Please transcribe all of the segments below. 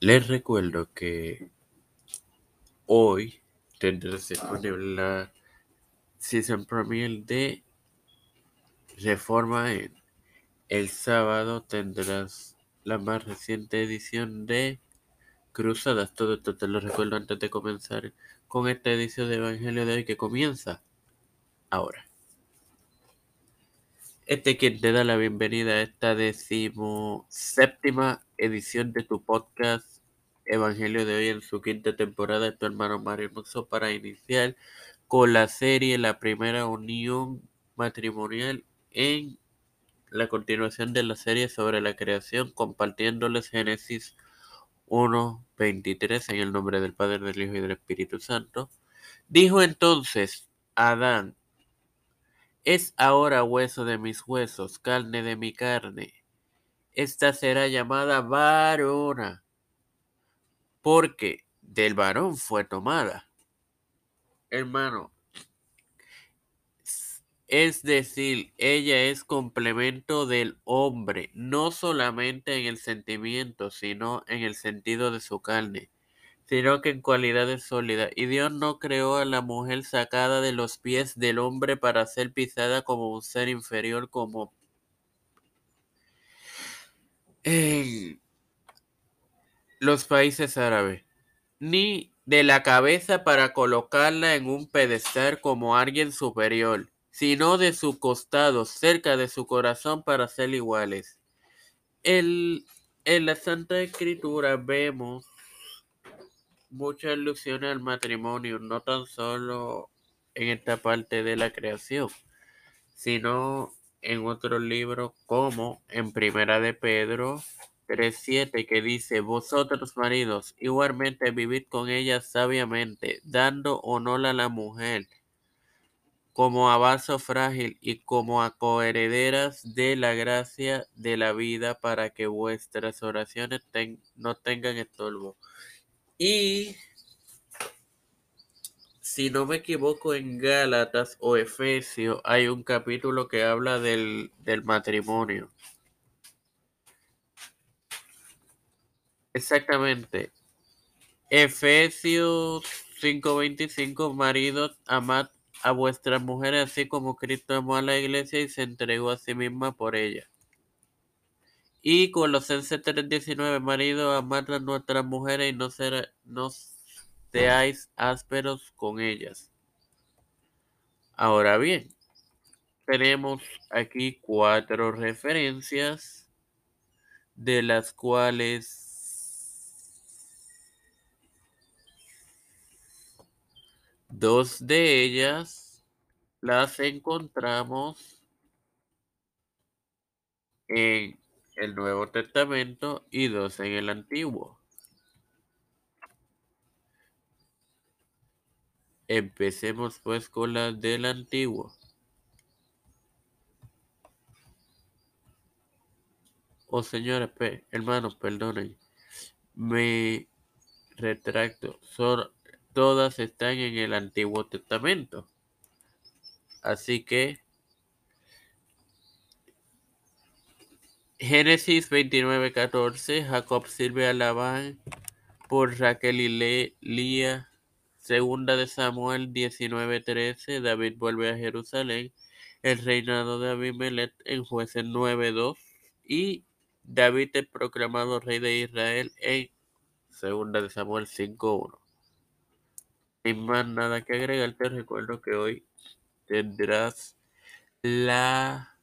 Les recuerdo que hoy tendrás disponible la Season Premiere de Reforma en. El sábado tendrás la más reciente edición de Cruzadas. Todo esto te lo recuerdo antes de comenzar con esta edición de Evangelio de hoy que comienza ahora. Este quien te da la bienvenida a esta decimoséptima edición de tu podcast Evangelio de hoy en su quinta temporada de tu hermano Mario Hermoso para iniciar con la serie La primera unión matrimonial en la continuación de la serie sobre la creación compartiéndoles Génesis 1.23 en el nombre del Padre, del Hijo y del Espíritu Santo. Dijo entonces Adán, es ahora hueso de mis huesos, carne de mi carne. Esta será llamada varona, porque del varón fue tomada. Hermano, es decir, ella es complemento del hombre, no solamente en el sentimiento, sino en el sentido de su carne sino que en cualidades sólidas. Y Dios no creó a la mujer sacada de los pies del hombre para ser pisada como un ser inferior, como en los países árabes, ni de la cabeza para colocarla en un pedestal como alguien superior, sino de su costado, cerca de su corazón para ser iguales. El, en la Santa Escritura vemos muchas alusiones al matrimonio, no tan solo en esta parte de la creación, sino en otros libros como en Primera de Pedro 3.7 que dice, vosotros maridos igualmente vivid con ella sabiamente, dando honor a la mujer como a vaso frágil y como a coherederas de la gracia de la vida para que vuestras oraciones no tengan estorbo. Y si no me equivoco, en Gálatas o Efesios hay un capítulo que habla del, del matrimonio. Exactamente. Efesios 5:25, maridos, amad a vuestras mujeres así como Cristo amó a la iglesia y se entregó a sí misma por ella. Y Colosenses 3:19, marido, amad a nuestras mujeres y no, ser, no seáis ásperos con ellas. Ahora bien, tenemos aquí cuatro referencias de las cuales dos de ellas las encontramos en el Nuevo Testamento y dos en el Antiguo. Empecemos pues con la del Antiguo. Oh señores, hermanos, perdonen. Me retracto. Todas están en el Antiguo Testamento. Así que Génesis 29:14, Jacob sirve a Labán por Raquel y Lía. Segunda de Samuel 19:13, David vuelve a Jerusalén. El reinado de Abimelech en Jueces 9:2 y David es proclamado rey de Israel en Segunda de Samuel 5:1. Sin más nada que agregar, te recuerdo que hoy tendrás la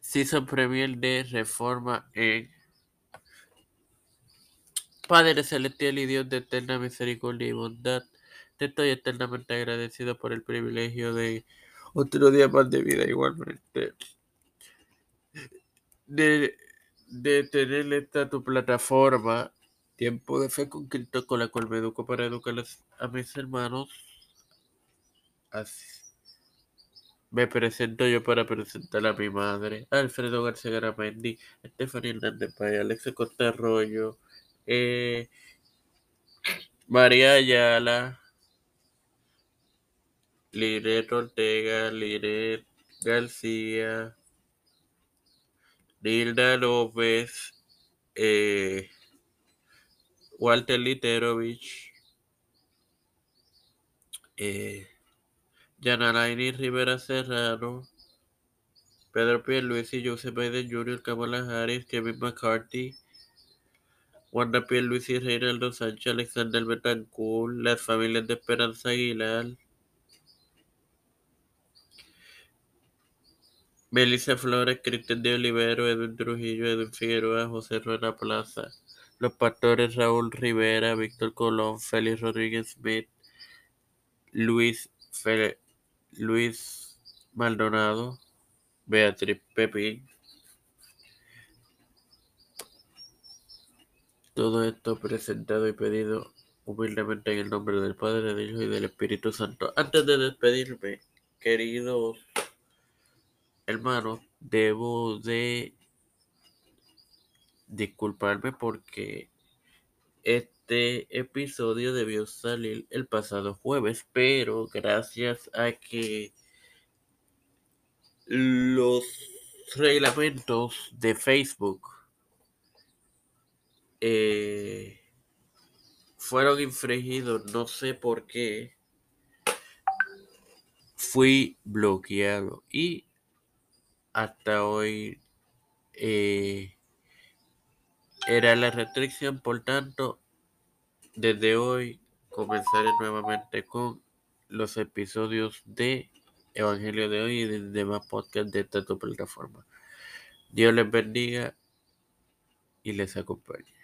Season Premier de Reforma en Padre Celestial y Dios de eterna misericordia y bondad. Te estoy eternamente agradecido por el privilegio de otro día más de vida igualmente. De, de tener esta tu plataforma, Tiempo de Fe con Cristo, con la cual me educo para educar a mis hermanos. Así. Me presento yo para presentar a mi madre, Alfredo García Garamendi, Estefanía Hernández Paya, Alex Costa Arroyo, eh, María Ayala, Liret Ortega, Liret García, Nilda López, eh, Walter Literovich, eh, Rivera Serrano, Pedro Pierluisi, Joseph Biden Jr., Kamala Harris, Kevin McCarthy, Wanda Pierluisi, Reinaldo Sánchez, Alexander Betancourt, las familias de Esperanza Aguilar, Melissa Flores, Cristian de Olivero, Edwin Trujillo, Edwin Figueroa, José Rueda Plaza, los pastores Raúl Rivera, Víctor Colón, Félix Rodríguez Smith, Luis, Luis Maldonado, Beatriz Pepín. Todo esto presentado y pedido humildemente en el nombre del Padre, del Hijo y del Espíritu Santo. Antes de despedirme, queridos hermanos, debo de disculparme porque este episodio debió salir el pasado jueves, pero gracias a que los reglamentos de Facebook eh, fueron infringidos, no sé por qué, fui bloqueado y hasta hoy eh, era la restricción, por tanto, desde hoy comenzaré nuevamente con los episodios de Evangelio de hoy y de demás podcast de esta plataforma. Dios les bendiga y les acompañe.